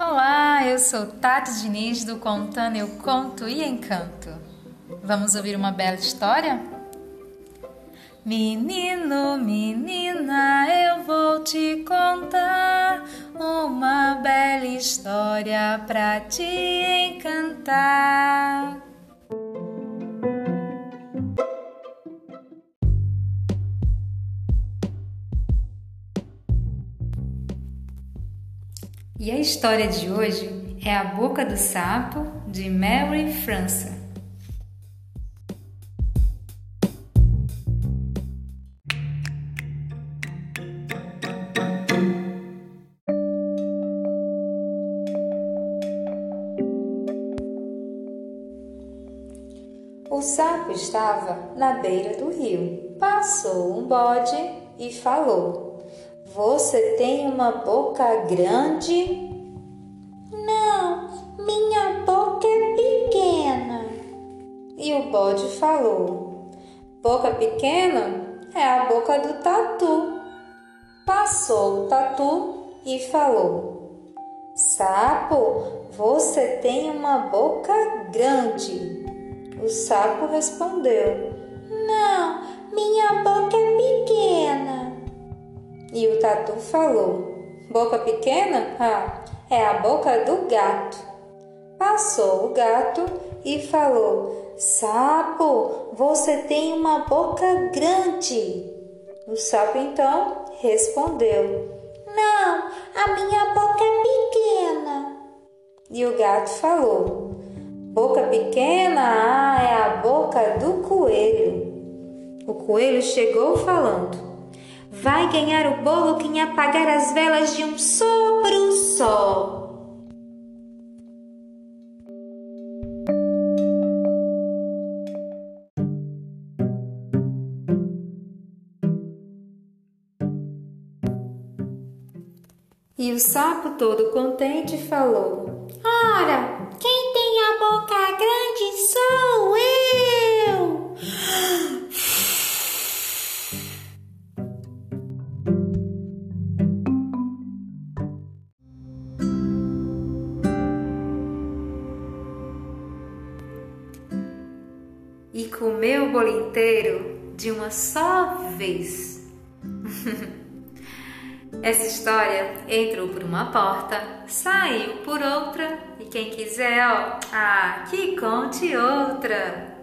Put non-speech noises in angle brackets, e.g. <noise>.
Olá, eu sou Tati Diniz do Contando Eu Conto e Encanto. Vamos ouvir uma bela história? Menino, menina, eu vou te contar uma bela história pra te encantar. E a história de hoje é A Boca do Sapo, de Mary França. O sapo estava na beira do rio. Passou um bode e falou: você tem uma boca grande? Não, minha boca é pequena. E o bode falou: Boca pequena é a boca do tatu. Passou o tatu e falou: Sapo, você tem uma boca grande. O sapo respondeu: Não, minha boca é pequena. E o tatu falou: Boca pequena? Ah, é a boca do gato. Passou o gato e falou: Sapo, você tem uma boca grande. O sapo então respondeu: Não, a minha boca é pequena. E o gato falou: Boca pequena? Ah, é a boca do coelho. O coelho chegou falando: vai ganhar o bolo quem apagar as velas de um sopro só. E o sapo todo contente falou: Ora, quem tem a e comeu o bolo inteiro de uma só vez. <laughs> Essa história entrou por uma porta, saiu por outra, e quem quiser, ó, ah, que conte outra.